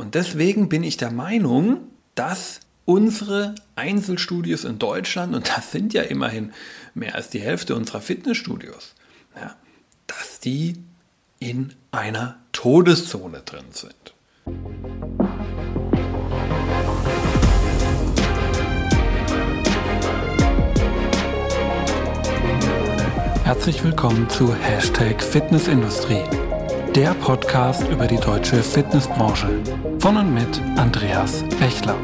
Und deswegen bin ich der Meinung, dass unsere Einzelstudios in Deutschland, und das sind ja immerhin mehr als die Hälfte unserer Fitnessstudios, ja, dass die in einer Todeszone drin sind. Herzlich willkommen zu Hashtag Fitnessindustrie, der Podcast über die deutsche Fitnessbranche von und mit Andreas Bechler.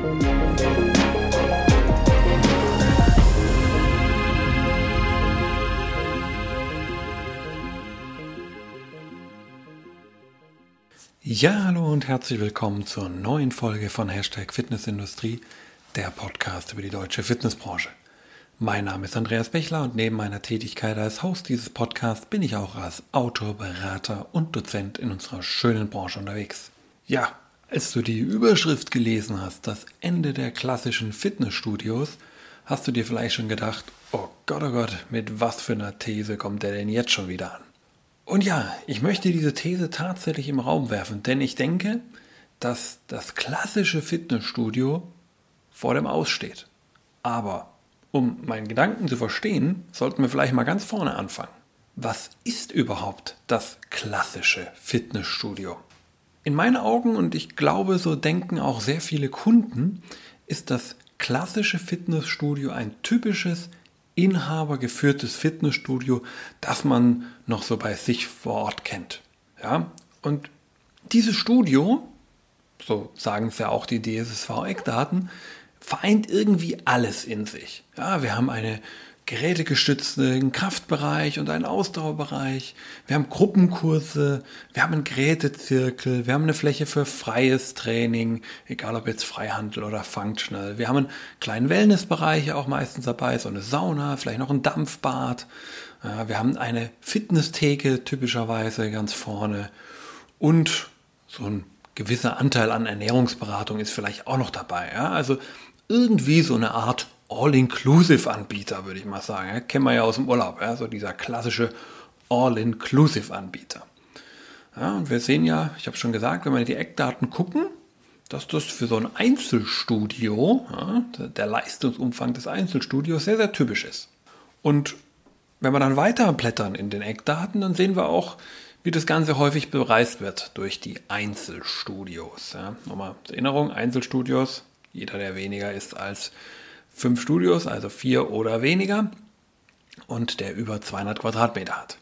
Ja, hallo und herzlich willkommen zur neuen Folge von Hashtag Fitnessindustrie, der Podcast über die deutsche Fitnessbranche. Mein Name ist Andreas Bechler und neben meiner Tätigkeit als Host dieses Podcasts bin ich auch als Autor, Berater und Dozent in unserer schönen Branche unterwegs. Ja, als du die Überschrift gelesen hast, das Ende der klassischen Fitnessstudios, hast du dir vielleicht schon gedacht, oh Gott, oh Gott, mit was für einer These kommt der denn jetzt schon wieder an? Und ja, ich möchte diese These tatsächlich im Raum werfen, denn ich denke, dass das klassische Fitnessstudio vor dem Aussteht. Aber um meinen Gedanken zu verstehen, sollten wir vielleicht mal ganz vorne anfangen. Was ist überhaupt das klassische Fitnessstudio? In meinen Augen, und ich glaube, so denken auch sehr viele Kunden, ist das klassische Fitnessstudio ein typisches inhabergeführtes Fitnessstudio, das man noch so bei sich vor Ort kennt. Ja? Und dieses Studio, so sagen es ja auch die DSSV-Eckdaten, vereint irgendwie alles in sich. Ja, wir haben eine gerätegestützten Kraftbereich und einen Ausdauerbereich. Wir haben Gruppenkurse, wir haben einen Gerätezirkel, wir haben eine Fläche für freies Training, egal ob jetzt Freihandel oder Functional. Wir haben einen kleinen Wellnessbereich auch meistens dabei, so eine Sauna, vielleicht noch ein Dampfbad. Wir haben eine Fitnesstheke typischerweise ganz vorne und so ein gewisser Anteil an Ernährungsberatung ist vielleicht auch noch dabei. Ja? Also irgendwie so eine Art All-Inclusive-Anbieter, würde ich mal sagen. Ja, kennen wir ja aus dem Urlaub, ja, so dieser klassische All-Inclusive-Anbieter. Ja, und wir sehen ja, ich habe schon gesagt, wenn wir die Eckdaten gucken, dass das für so ein Einzelstudio, ja, der Leistungsumfang des Einzelstudios sehr, sehr typisch ist. Und wenn wir dann weiter blättern in den Eckdaten, dann sehen wir auch, wie das Ganze häufig bereist wird durch die Einzelstudios. Ja, nochmal zur Erinnerung, Einzelstudios, jeder, der weniger ist als fünf Studios, also vier oder weniger, und der über 200 Quadratmeter hat.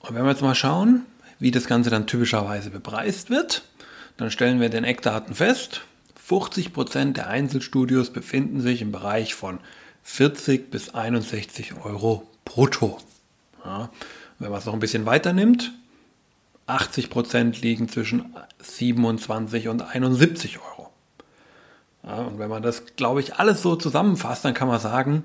Und wenn wir jetzt mal schauen, wie das Ganze dann typischerweise bepreist wird, dann stellen wir den Eckdaten fest. 50% der Einzelstudios befinden sich im Bereich von 40 bis 61 Euro brutto. Ja, wenn man es noch ein bisschen weiter nimmt, 80% liegen zwischen 27 und 71 Euro. Ja, und wenn man das, glaube ich, alles so zusammenfasst, dann kann man sagen,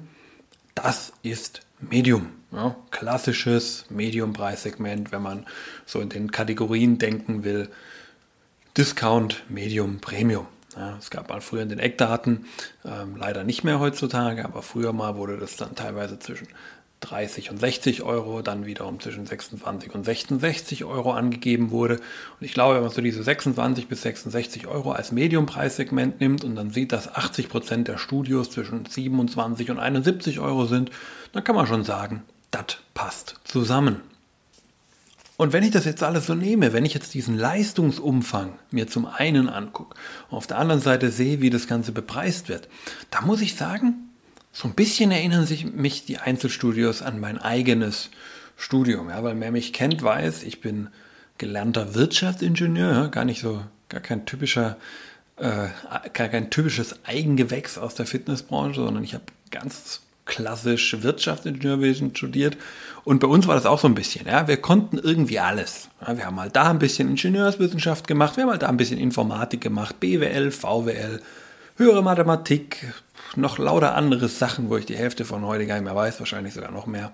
das ist Medium. Ja, klassisches Medium-Preissegment, wenn man so in den Kategorien denken will. Discount, Medium, Premium. Ja, es gab mal früher in den Eckdaten, ähm, leider nicht mehr heutzutage, aber früher mal wurde das dann teilweise zwischen 30 und 60 Euro, dann wiederum zwischen 26 und 66 Euro angegeben wurde. Und ich glaube, wenn man so diese 26 bis 66 Euro als Medium-Preissegment nimmt und dann sieht, dass 80 Prozent der Studios zwischen 27 und 71 Euro sind, dann kann man schon sagen, das passt zusammen. Und wenn ich das jetzt alles so nehme, wenn ich jetzt diesen Leistungsumfang mir zum einen angucke, auf der anderen Seite sehe, wie das Ganze bepreist wird, da muss ich sagen, so ein bisschen erinnern sich mich die Einzelstudios an mein eigenes Studium. Ja, weil wer mich kennt, weiß, ich bin gelernter Wirtschaftsingenieur, gar nicht so, gar kein typischer, äh, gar kein typisches Eigengewächs aus der Fitnessbranche, sondern ich habe ganz klassisch Wirtschaftsingenieurwesen studiert. Und bei uns war das auch so ein bisschen. Ja, wir konnten irgendwie alles. Ja, wir haben mal da ein bisschen Ingenieurswissenschaft gemacht, wir haben mal da ein bisschen Informatik gemacht, BWL, VWL, höhere Mathematik, noch lauter andere Sachen, wo ich die Hälfte von heute gar nicht mehr weiß, wahrscheinlich sogar noch mehr.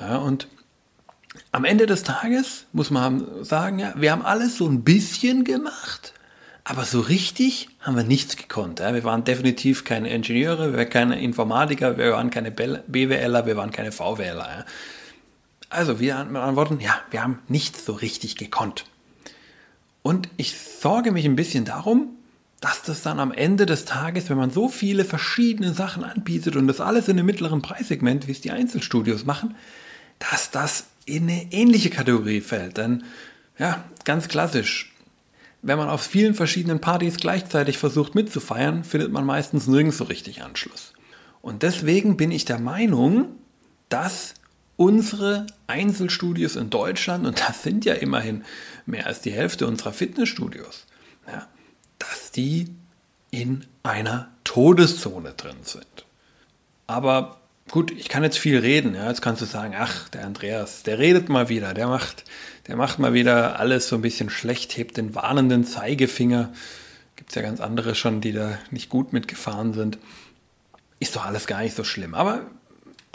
Ja, und am Ende des Tages muss man sagen, ja, wir haben alles so ein bisschen gemacht, aber so richtig haben wir nichts gekonnt. Ja. Wir waren definitiv keine Ingenieure, wir waren keine Informatiker, wir waren keine BWLer, wir waren keine VWLer. Ja. Also wir antworten, ja, wir haben nichts so richtig gekonnt. Und ich sorge mich ein bisschen darum, dass das dann am Ende des Tages, wenn man so viele verschiedene Sachen anbietet und das alles in einem mittleren Preissegment, wie es die Einzelstudios machen, dass das in eine ähnliche Kategorie fällt. Denn, ja, ganz klassisch, wenn man auf vielen verschiedenen Partys gleichzeitig versucht mitzufeiern, findet man meistens nirgends so richtig Anschluss. Und deswegen bin ich der Meinung, dass unsere Einzelstudios in Deutschland, und das sind ja immerhin mehr als die Hälfte unserer Fitnessstudios, ja, dass die in einer Todeszone drin sind. Aber gut, ich kann jetzt viel reden. Ja. Jetzt kannst du sagen, ach, der Andreas, der redet mal wieder, der macht, der macht mal wieder alles so ein bisschen schlecht, hebt den warnenden Zeigefinger. Gibt es ja ganz andere schon, die da nicht gut mitgefahren sind. Ist doch alles gar nicht so schlimm. Aber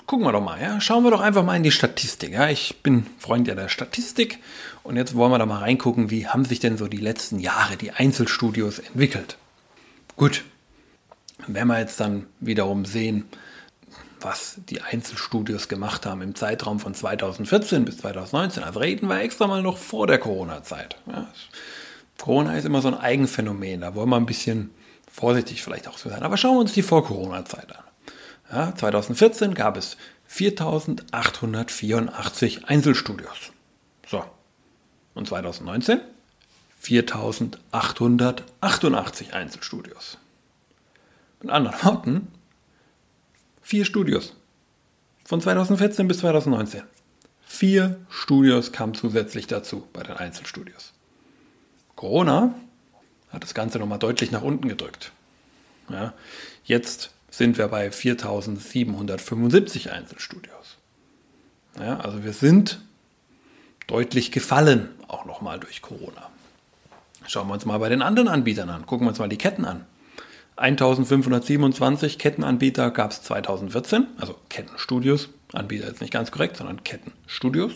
gucken wir doch mal, ja. Schauen wir doch einfach mal in die Statistik. Ja. Ich bin Freund ja der Statistik und jetzt wollen wir da mal reingucken, wie haben sich denn so die letzten Jahre die Einzelstudios entwickelt. Gut, wenn wir jetzt dann wiederum sehen, was die Einzelstudios gemacht haben im Zeitraum von 2014 bis 2019. Also reden wir extra mal noch vor der Corona-Zeit. Ja, Corona ist immer so ein Eigenphänomen, da wollen wir ein bisschen vorsichtig vielleicht auch so sein. Aber schauen wir uns die Vor-Corona-Zeit an. Ja, 2014 gab es 4884 Einzelstudios. So. Und 2019 4888 Einzelstudios. Mit anderen Worten, Vier Studios. Von 2014 bis 2019. Vier Studios kamen zusätzlich dazu bei den Einzelstudios. Corona hat das Ganze nochmal deutlich nach unten gedrückt. Ja, jetzt sind wir bei 4775 Einzelstudios. Ja, also wir sind deutlich gefallen, auch nochmal durch Corona. Schauen wir uns mal bei den anderen Anbietern an. Gucken wir uns mal die Ketten an. 1527 Kettenanbieter gab es 2014, also Kettenstudios. Anbieter ist nicht ganz korrekt, sondern Kettenstudios.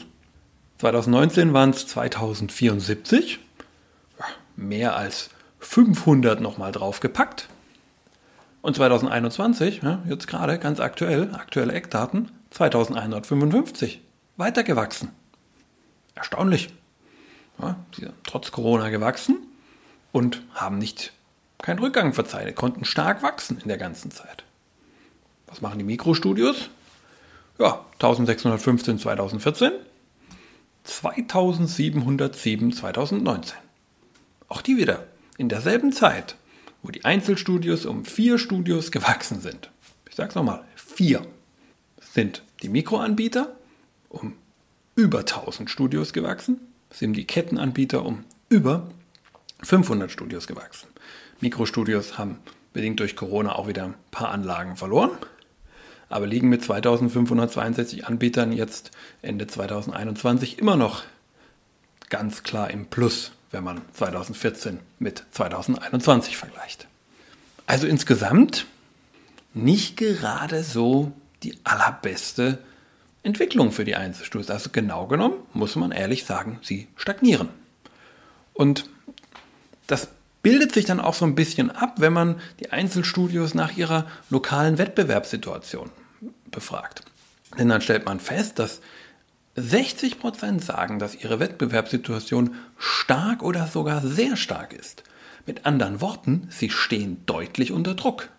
2019 waren es 2074, mehr als 500 nochmal draufgepackt. Und 2021, ja, jetzt gerade ganz aktuell, aktuelle Eckdaten, 2155, weitergewachsen. Erstaunlich. Ja, sie sind trotz Corona gewachsen und haben nicht keinen Rückgang verzeichnet, konnten stark wachsen in der ganzen Zeit. Was machen die Mikrostudios? Ja, 1615 2014, 2707 2019. Auch die wieder in derselben Zeit, wo die Einzelstudios um vier Studios gewachsen sind. Ich sage es nochmal, vier sind die Mikroanbieter um über 1000 Studios gewachsen, sind die Kettenanbieter um über 500 Studios gewachsen. Mikrostudios haben bedingt durch Corona auch wieder ein paar Anlagen verloren, aber liegen mit 2562 Anbietern jetzt Ende 2021 immer noch ganz klar im Plus, wenn man 2014 mit 2021 vergleicht. Also insgesamt nicht gerade so die allerbeste Entwicklung für die Einzelstudios. Also genau genommen muss man ehrlich sagen, sie stagnieren. Und das bildet sich dann auch so ein bisschen ab, wenn man die Einzelstudios nach ihrer lokalen Wettbewerbssituation befragt. Denn dann stellt man fest, dass 60% sagen, dass ihre Wettbewerbssituation stark oder sogar sehr stark ist. Mit anderen Worten, sie stehen deutlich unter Druck.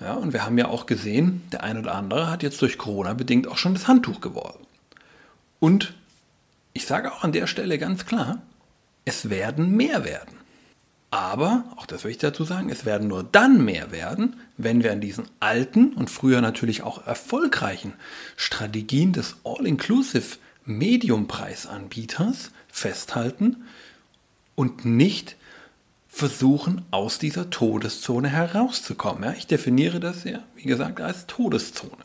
Ja, und wir haben ja auch gesehen, der ein oder andere hat jetzt durch Corona bedingt auch schon das Handtuch geworfen. Und ich sage auch an der Stelle ganz klar, es werden mehr werden. Aber, auch das will ich dazu sagen, es werden nur dann mehr werden, wenn wir an diesen alten und früher natürlich auch erfolgreichen Strategien des All-Inclusive Mediumpreisanbieters festhalten und nicht versuchen, aus dieser Todeszone herauszukommen. Ja, ich definiere das ja, wie gesagt, als Todeszone.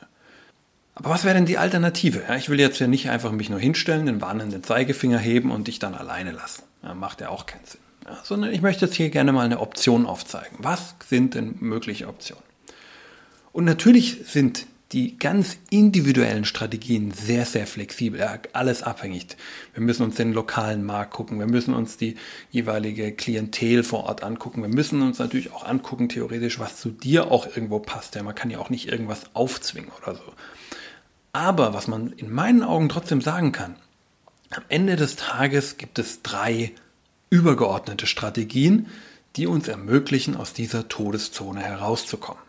Aber was wäre denn die Alternative? Ja, ich will jetzt ja nicht einfach mich nur hinstellen, den warnenden Zeigefinger heben und dich dann alleine lassen. Ja, macht ja auch keinen Sinn sondern ich möchte jetzt hier gerne mal eine Option aufzeigen. Was sind denn mögliche Optionen? Und natürlich sind die ganz individuellen Strategien sehr, sehr flexibel. Ja, alles abhängig. Wir müssen uns den lokalen Markt gucken. Wir müssen uns die jeweilige Klientel vor Ort angucken. Wir müssen uns natürlich auch angucken, theoretisch, was zu dir auch irgendwo passt. Ja, man kann ja auch nicht irgendwas aufzwingen oder so. Aber was man in meinen Augen trotzdem sagen kann, am Ende des Tages gibt es drei übergeordnete Strategien, die uns ermöglichen, aus dieser Todeszone herauszukommen.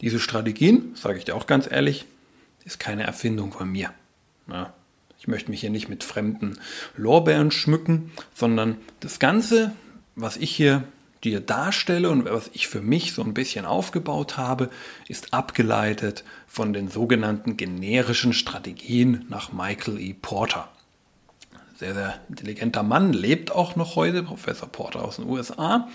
Diese Strategien, sage ich dir auch ganz ehrlich, ist keine Erfindung von mir. Ja, ich möchte mich hier nicht mit fremden Lorbeeren schmücken, sondern das Ganze, was ich hier dir darstelle und was ich für mich so ein bisschen aufgebaut habe, ist abgeleitet von den sogenannten generischen Strategien nach Michael E. Porter. Sehr, sehr intelligenter Mann, lebt auch noch heute, Professor Porter aus den USA,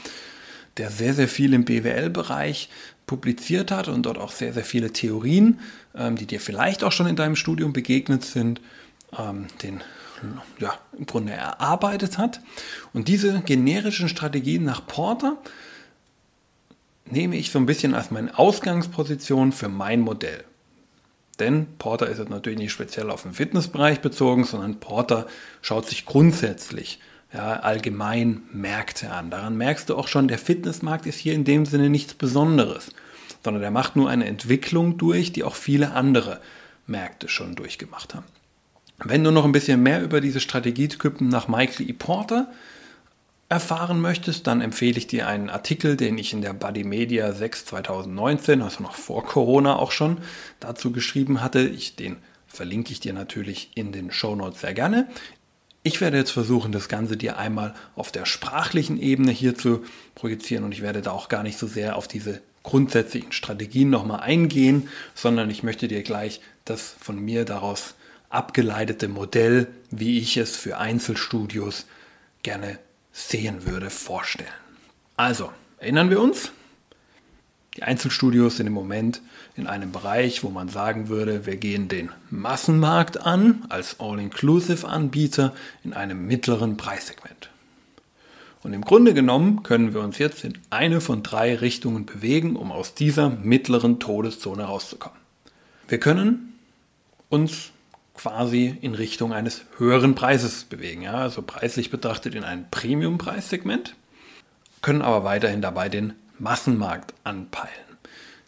der sehr, sehr viel im BWL-Bereich publiziert hat und dort auch sehr, sehr viele Theorien, ähm, die dir vielleicht auch schon in deinem Studium begegnet sind, ähm, den ja, im Grunde erarbeitet hat. Und diese generischen Strategien nach Porter nehme ich so ein bisschen als meine Ausgangsposition für mein Modell. Denn Porter ist jetzt natürlich nicht speziell auf den Fitnessbereich bezogen, sondern Porter schaut sich grundsätzlich ja, allgemein Märkte an. Daran merkst du auch schon, der Fitnessmarkt ist hier in dem Sinne nichts Besonderes, sondern er macht nur eine Entwicklung durch, die auch viele andere Märkte schon durchgemacht haben. Wenn du noch ein bisschen mehr über diese Strategietypen nach Michael E. Porter erfahren möchtest, dann empfehle ich dir einen Artikel, den ich in der Buddy Media 6 2019, also noch vor Corona auch schon, dazu geschrieben hatte. Ich, den verlinke ich dir natürlich in den Show Notes sehr gerne. Ich werde jetzt versuchen, das Ganze dir einmal auf der sprachlichen Ebene hier zu projizieren und ich werde da auch gar nicht so sehr auf diese grundsätzlichen Strategien nochmal eingehen, sondern ich möchte dir gleich das von mir daraus abgeleitete Modell, wie ich es für Einzelstudios gerne sehen würde, vorstellen. Also, erinnern wir uns? Die Einzelstudios sind im Moment in einem Bereich, wo man sagen würde, wir gehen den Massenmarkt an als All-Inclusive-Anbieter in einem mittleren Preissegment. Und im Grunde genommen können wir uns jetzt in eine von drei Richtungen bewegen, um aus dieser mittleren Todeszone rauszukommen. Wir können uns quasi in Richtung eines höheren Preises bewegen. Ja? Also preislich betrachtet in ein Premium-Preissegment, können aber weiterhin dabei den Massenmarkt anpeilen.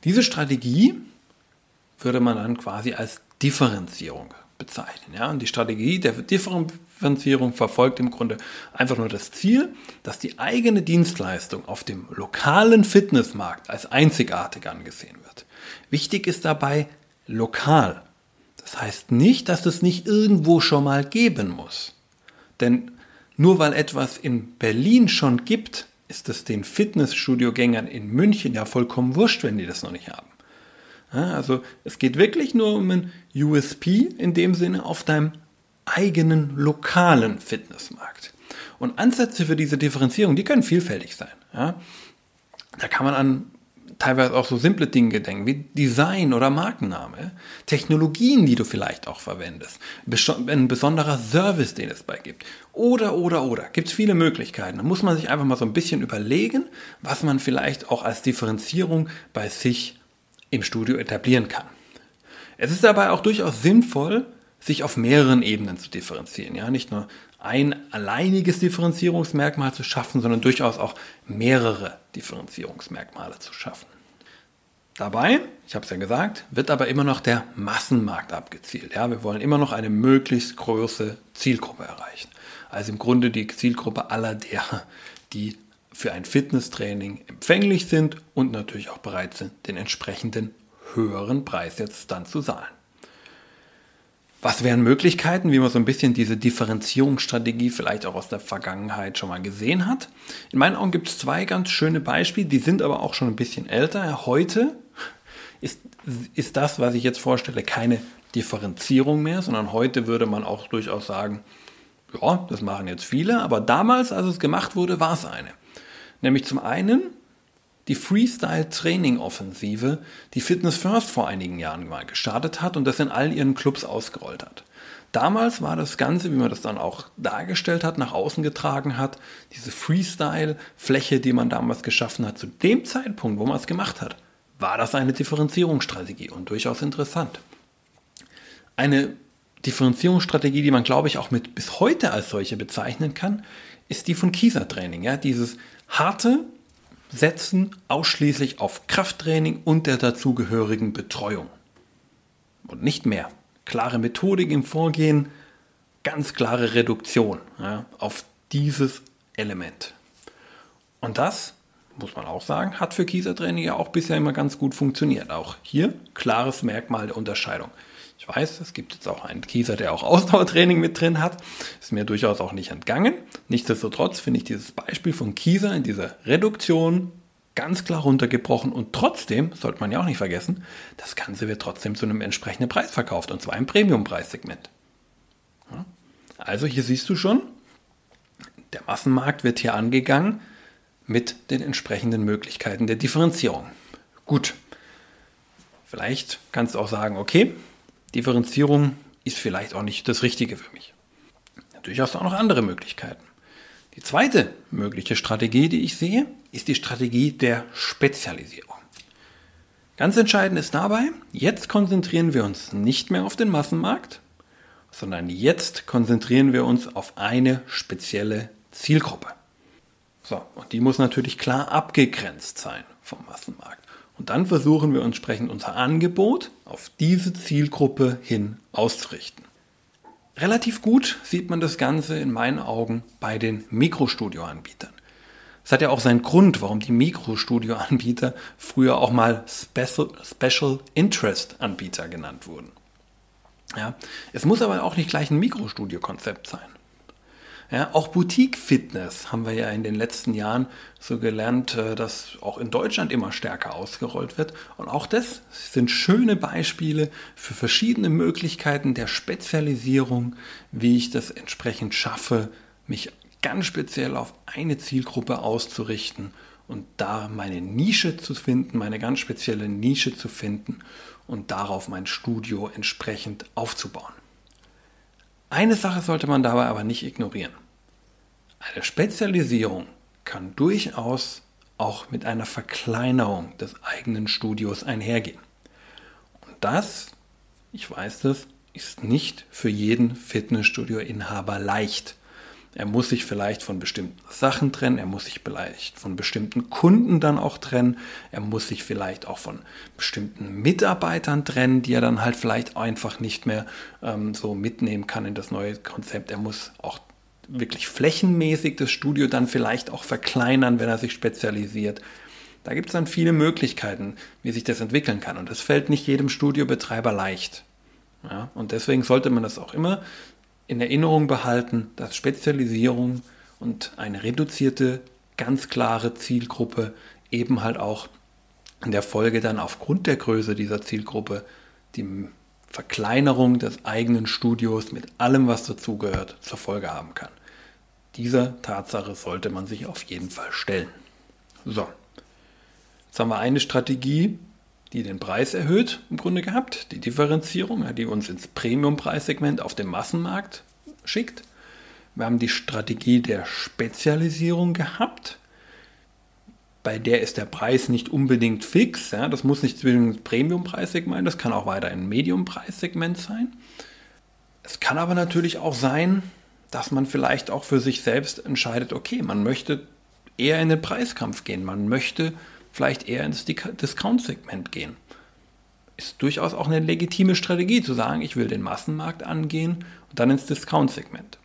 Diese Strategie würde man dann quasi als Differenzierung bezeichnen. Ja? Und die Strategie der Differenzierung verfolgt im Grunde einfach nur das Ziel, dass die eigene Dienstleistung auf dem lokalen Fitnessmarkt als einzigartig angesehen wird. Wichtig ist dabei lokal das heißt nicht, dass es nicht irgendwo schon mal geben muss. Denn nur weil etwas in Berlin schon gibt, ist es den Fitnessstudio-Gängern in München ja vollkommen wurscht, wenn die das noch nicht haben. Ja, also es geht wirklich nur um ein USP in dem Sinne auf deinem eigenen lokalen Fitnessmarkt. Und Ansätze für diese Differenzierung, die können vielfältig sein. Ja. Da kann man an teilweise auch so simple Dinge denken, wie Design oder Markenname, Technologien, die du vielleicht auch verwendest, ein besonderer Service, den es bei gibt. Oder, oder, oder. Gibt es viele Möglichkeiten. Da muss man sich einfach mal so ein bisschen überlegen, was man vielleicht auch als Differenzierung bei sich im Studio etablieren kann. Es ist dabei auch durchaus sinnvoll, sich auf mehreren Ebenen zu differenzieren. Ja, nicht nur ein alleiniges Differenzierungsmerkmal zu schaffen, sondern durchaus auch mehrere Differenzierungsmerkmale zu schaffen. Dabei, ich habe es ja gesagt, wird aber immer noch der Massenmarkt abgezielt. Ja, wir wollen immer noch eine möglichst große Zielgruppe erreichen. Also im Grunde die Zielgruppe aller derer, die für ein Fitnesstraining empfänglich sind und natürlich auch bereit sind, den entsprechenden höheren Preis jetzt dann zu zahlen. Was wären Möglichkeiten, wie man so ein bisschen diese Differenzierungsstrategie vielleicht auch aus der Vergangenheit schon mal gesehen hat? In meinen Augen gibt es zwei ganz schöne Beispiele, die sind aber auch schon ein bisschen älter. Heute ist, ist das, was ich jetzt vorstelle, keine Differenzierung mehr, sondern heute würde man auch durchaus sagen, ja, das machen jetzt viele, aber damals, als es gemacht wurde, war es eine. Nämlich zum einen die Freestyle-Training-Offensive, die Fitness First vor einigen Jahren mal gestartet hat und das in all ihren Clubs ausgerollt hat. Damals war das Ganze, wie man das dann auch dargestellt hat, nach außen getragen hat, diese Freestyle-Fläche, die man damals geschaffen hat, zu dem Zeitpunkt, wo man es gemacht hat, war das eine Differenzierungsstrategie und durchaus interessant. Eine Differenzierungsstrategie, die man, glaube ich, auch mit bis heute als solche bezeichnen kann, ist die von Kieser Training. Ja? Dieses harte, setzen ausschließlich auf Krafttraining und der dazugehörigen Betreuung. Und nicht mehr. Klare Methodik im Vorgehen, ganz klare Reduktion ja, auf dieses Element. Und das muss man auch sagen, hat für Kieser-Training ja auch bisher immer ganz gut funktioniert. Auch hier klares Merkmal der Unterscheidung. Ich weiß, es gibt jetzt auch einen Kieser, der auch Ausdauertraining mit drin hat. Ist mir durchaus auch nicht entgangen. Nichtsdestotrotz finde ich dieses Beispiel von Kieser in dieser Reduktion ganz klar runtergebrochen und trotzdem, sollte man ja auch nicht vergessen, das Ganze wird trotzdem zu einem entsprechenden Preis verkauft und zwar im Premium-Preissegment. Also hier siehst du schon, der Massenmarkt wird hier angegangen mit den entsprechenden Möglichkeiten der Differenzierung. Gut, vielleicht kannst du auch sagen, okay, Differenzierung ist vielleicht auch nicht das Richtige für mich. Natürlich hast du auch noch andere Möglichkeiten. Die zweite mögliche Strategie, die ich sehe, ist die Strategie der Spezialisierung. Ganz entscheidend ist dabei, jetzt konzentrieren wir uns nicht mehr auf den Massenmarkt, sondern jetzt konzentrieren wir uns auf eine spezielle Zielgruppe. So, und die muss natürlich klar abgegrenzt sein vom Massenmarkt. Und dann versuchen wir entsprechend unser Angebot auf diese Zielgruppe hin auszurichten. Relativ gut sieht man das Ganze in meinen Augen bei den Mikrostudio-Anbietern. Es hat ja auch seinen Grund, warum die Mikrostudio-Anbieter früher auch mal Special, Special Interest-Anbieter genannt wurden. Ja, es muss aber auch nicht gleich ein Mikrostudio-Konzept sein. Ja, auch Boutique-Fitness haben wir ja in den letzten Jahren so gelernt, äh, dass auch in Deutschland immer stärker ausgerollt wird. Und auch das sind schöne Beispiele für verschiedene Möglichkeiten der Spezialisierung, wie ich das entsprechend schaffe, mich ganz speziell auf eine Zielgruppe auszurichten und da meine Nische zu finden, meine ganz spezielle Nische zu finden und darauf mein Studio entsprechend aufzubauen. Eine Sache sollte man dabei aber nicht ignorieren. Eine Spezialisierung kann durchaus auch mit einer Verkleinerung des eigenen Studios einhergehen. Und das, ich weiß das, ist nicht für jeden Fitnessstudio-Inhaber leicht. Er muss sich vielleicht von bestimmten Sachen trennen, er muss sich vielleicht von bestimmten Kunden dann auch trennen, er muss sich vielleicht auch von bestimmten Mitarbeitern trennen, die er dann halt vielleicht einfach nicht mehr ähm, so mitnehmen kann in das neue Konzept. Er muss auch wirklich flächenmäßig das Studio dann vielleicht auch verkleinern, wenn er sich spezialisiert. Da gibt es dann viele Möglichkeiten, wie sich das entwickeln kann. Und das fällt nicht jedem Studiobetreiber leicht. Ja, und deswegen sollte man das auch immer in Erinnerung behalten, dass Spezialisierung und eine reduzierte, ganz klare Zielgruppe eben halt auch in der Folge dann aufgrund der Größe dieser Zielgruppe die Verkleinerung des eigenen Studios mit allem, was dazugehört, zur Folge haben kann. Dieser Tatsache sollte man sich auf jeden Fall stellen. So, jetzt haben wir eine Strategie, die den Preis erhöht, im Grunde gehabt, die Differenzierung, die uns ins Premium-Preissegment auf dem Massenmarkt schickt. Wir haben die Strategie der Spezialisierung gehabt. Bei der ist der Preis nicht unbedingt fix. Ja, das muss nicht zwingend Premium-Preissegment, das kann auch weiter ein Medium-Preissegment sein. Es kann aber natürlich auch sein, dass man vielleicht auch für sich selbst entscheidet, okay, man möchte eher in den Preiskampf gehen, man möchte vielleicht eher ins Discount-Segment gehen. Ist durchaus auch eine legitime Strategie zu sagen, ich will den Massenmarkt angehen und dann ins Discount-Segment.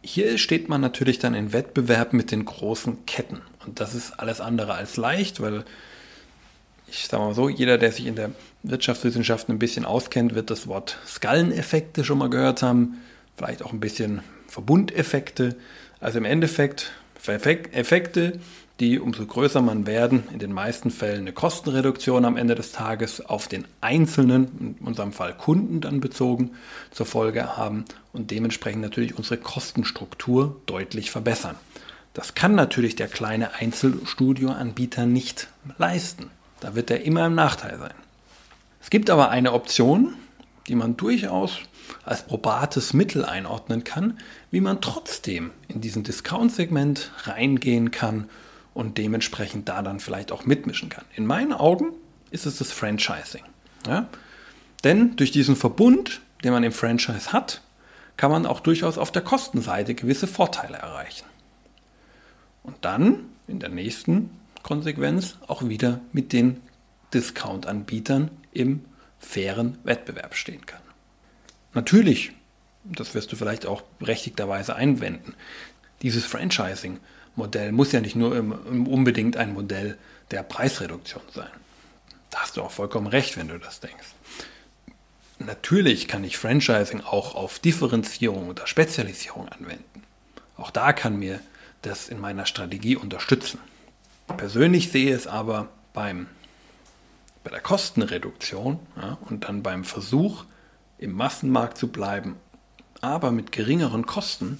Hier steht man natürlich dann in Wettbewerb mit den großen Ketten. Und das ist alles andere als leicht, weil ich sage mal so, jeder, der sich in der Wirtschaftswissenschaften ein bisschen auskennt, wird das Wort Skaleneffekte schon mal gehört haben. Vielleicht auch ein bisschen Verbundeffekte. Also im Endeffekt Effekte, die umso größer man werden, in den meisten Fällen eine Kostenreduktion am Ende des Tages auf den einzelnen, in unserem Fall Kunden dann bezogen, zur Folge haben und dementsprechend natürlich unsere Kostenstruktur deutlich verbessern. Das kann natürlich der kleine Einzelstudioanbieter nicht leisten. Da wird er immer im Nachteil sein. Es gibt aber eine Option, die man durchaus als probates Mittel einordnen kann, wie man trotzdem in diesen Discount-Segment reingehen kann und dementsprechend da dann vielleicht auch mitmischen kann. In meinen Augen ist es das Franchising. Ja? Denn durch diesen Verbund, den man im Franchise hat, kann man auch durchaus auf der Kostenseite gewisse Vorteile erreichen. Und dann in der nächsten Konsequenz auch wieder mit den Discount-Anbietern im fairen Wettbewerb stehen kann. Natürlich, das wirst du vielleicht auch berechtigterweise einwenden, dieses Franchising Modell muss ja nicht nur unbedingt ein Modell der Preisreduktion sein. Da hast du auch vollkommen recht, wenn du das denkst. Natürlich kann ich Franchising auch auf Differenzierung oder Spezialisierung anwenden. Auch da kann mir das in meiner Strategie unterstützen. Persönlich sehe es aber beim, bei der Kostenreduktion ja, und dann beim Versuch, im Massenmarkt zu bleiben, aber mit geringeren Kosten,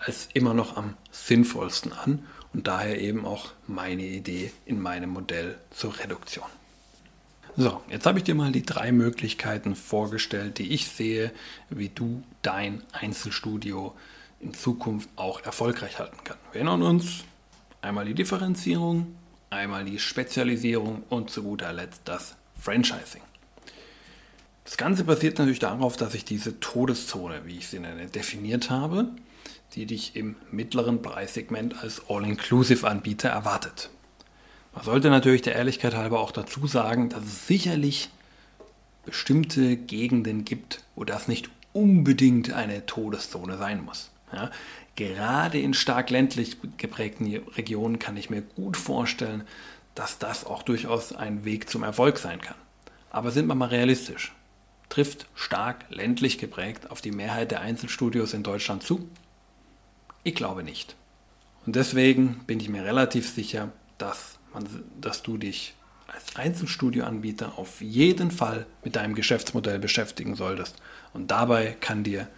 als immer noch am sinnvollsten an und daher eben auch meine Idee in meinem Modell zur Reduktion. So, jetzt habe ich dir mal die drei Möglichkeiten vorgestellt, die ich sehe, wie du dein Einzelstudio in Zukunft auch erfolgreich halten kannst. Wir erinnern uns, einmal die Differenzierung, einmal die Spezialisierung und zu guter Letzt das Franchising. Das Ganze basiert natürlich darauf, dass ich diese Todeszone, wie ich sie nenne, definiert habe, die dich im mittleren Preissegment als All-Inclusive-Anbieter erwartet. Man sollte natürlich der Ehrlichkeit halber auch dazu sagen, dass es sicherlich bestimmte Gegenden gibt, wo das nicht unbedingt eine Todeszone sein muss. Ja, gerade in stark ländlich geprägten Regionen kann ich mir gut vorstellen, dass das auch durchaus ein Weg zum Erfolg sein kann. Aber sind wir mal realistisch. Trifft stark ländlich geprägt auf die Mehrheit der Einzelstudios in Deutschland zu? Ich glaube nicht. Und deswegen bin ich mir relativ sicher, dass man, dass du dich als Einzelstudioanbieter auf jeden Fall mit deinem Geschäftsmodell beschäftigen solltest. Und dabei kann dir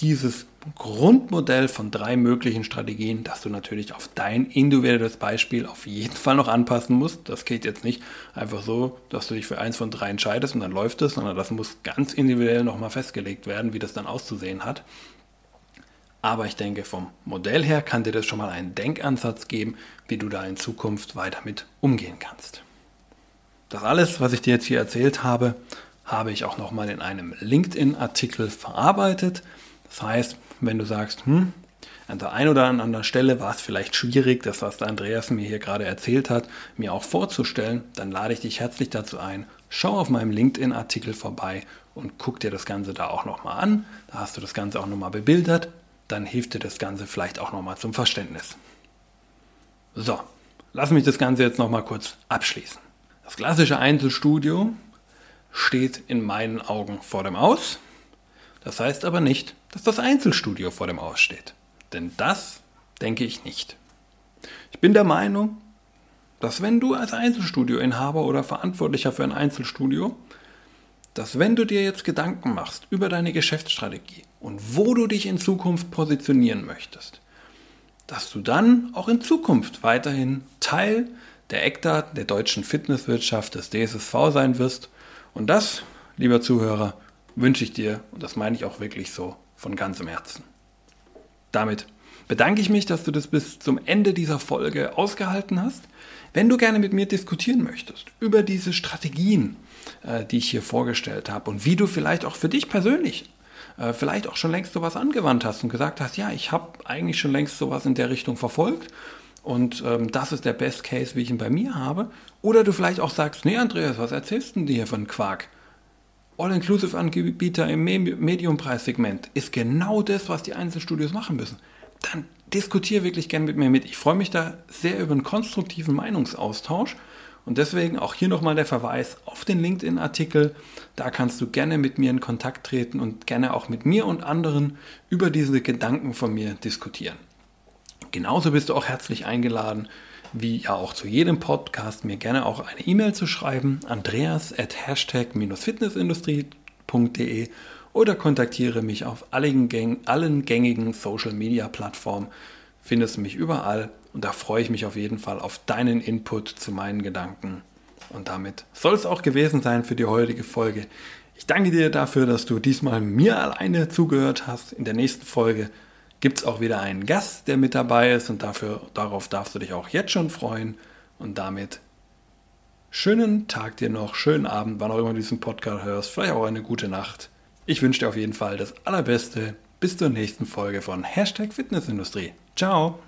dieses Grundmodell von drei möglichen Strategien, das du natürlich auf dein individuelles Beispiel auf jeden Fall noch anpassen musst. Das geht jetzt nicht einfach so, dass du dich für eins von drei entscheidest und dann läuft es, sondern das muss ganz individuell nochmal festgelegt werden, wie das dann auszusehen hat. Aber ich denke, vom Modell her kann dir das schon mal einen Denkansatz geben, wie du da in Zukunft weiter mit umgehen kannst. Das alles, was ich dir jetzt hier erzählt habe, habe ich auch nochmal in einem LinkedIn-Artikel verarbeitet. Das heißt, wenn du sagst, hm, an der einen oder anderen Stelle war es vielleicht schwierig, das, was der Andreas mir hier gerade erzählt hat, mir auch vorzustellen, dann lade ich dich herzlich dazu ein, schau auf meinem LinkedIn-Artikel vorbei und guck dir das Ganze da auch nochmal an. Da hast du das Ganze auch nochmal bebildert dann hilft dir das Ganze vielleicht auch nochmal zum Verständnis. So, lass mich das Ganze jetzt nochmal kurz abschließen. Das klassische Einzelstudio steht in meinen Augen vor dem Aus. Das heißt aber nicht, dass das Einzelstudio vor dem Aus steht. Denn das denke ich nicht. Ich bin der Meinung, dass wenn du als Einzelstudioinhaber oder Verantwortlicher für ein Einzelstudio dass wenn du dir jetzt Gedanken machst über deine Geschäftsstrategie und wo du dich in Zukunft positionieren möchtest, dass du dann auch in Zukunft weiterhin Teil der Eckdaten der deutschen Fitnesswirtschaft des DSSV sein wirst. Und das, lieber Zuhörer, wünsche ich dir, und das meine ich auch wirklich so, von ganzem Herzen. Damit bedanke ich mich, dass du das bis zum Ende dieser Folge ausgehalten hast. Wenn du gerne mit mir diskutieren möchtest über diese Strategien, äh, die ich hier vorgestellt habe und wie du vielleicht auch für dich persönlich äh, vielleicht auch schon längst sowas angewandt hast und gesagt hast, ja, ich habe eigentlich schon längst sowas in der Richtung verfolgt und ähm, das ist der Best Case, wie ich ihn bei mir habe. Oder du vielleicht auch sagst, nee, Andreas, was erzählst du dir von Quark? All-Inclusive-Anbieter im Medium-Preissegment ist genau das, was die Einzelstudios machen müssen. Dann diskutiere wirklich gern mit mir mit. Ich freue mich da sehr über einen konstruktiven Meinungsaustausch und deswegen auch hier nochmal der Verweis auf den LinkedIn-Artikel. Da kannst du gerne mit mir in Kontakt treten und gerne auch mit mir und anderen über diese Gedanken von mir diskutieren. Genauso bist du auch herzlich eingeladen, wie ja auch zu jedem Podcast, mir gerne auch eine E-Mail zu schreiben, andreas at hashtag-fitnessindustrie.de oder kontaktiere mich auf allen, gängigen Social-Media-Plattformen. Findest du mich überall und da freue ich mich auf jeden Fall auf deinen Input zu meinen Gedanken. Und damit soll es auch gewesen sein für die heutige Folge. Ich danke dir dafür, dass du diesmal mir alleine zugehört hast. In der nächsten Folge gibt es auch wieder einen Gast, der mit dabei ist und dafür, darauf darfst du dich auch jetzt schon freuen. Und damit schönen Tag dir noch, schönen Abend, wann auch immer du diesen Podcast hörst, vielleicht auch eine gute Nacht. Ich wünsche dir auf jeden Fall das Allerbeste. Bis zur nächsten Folge von Hashtag Fitnessindustrie. Ciao!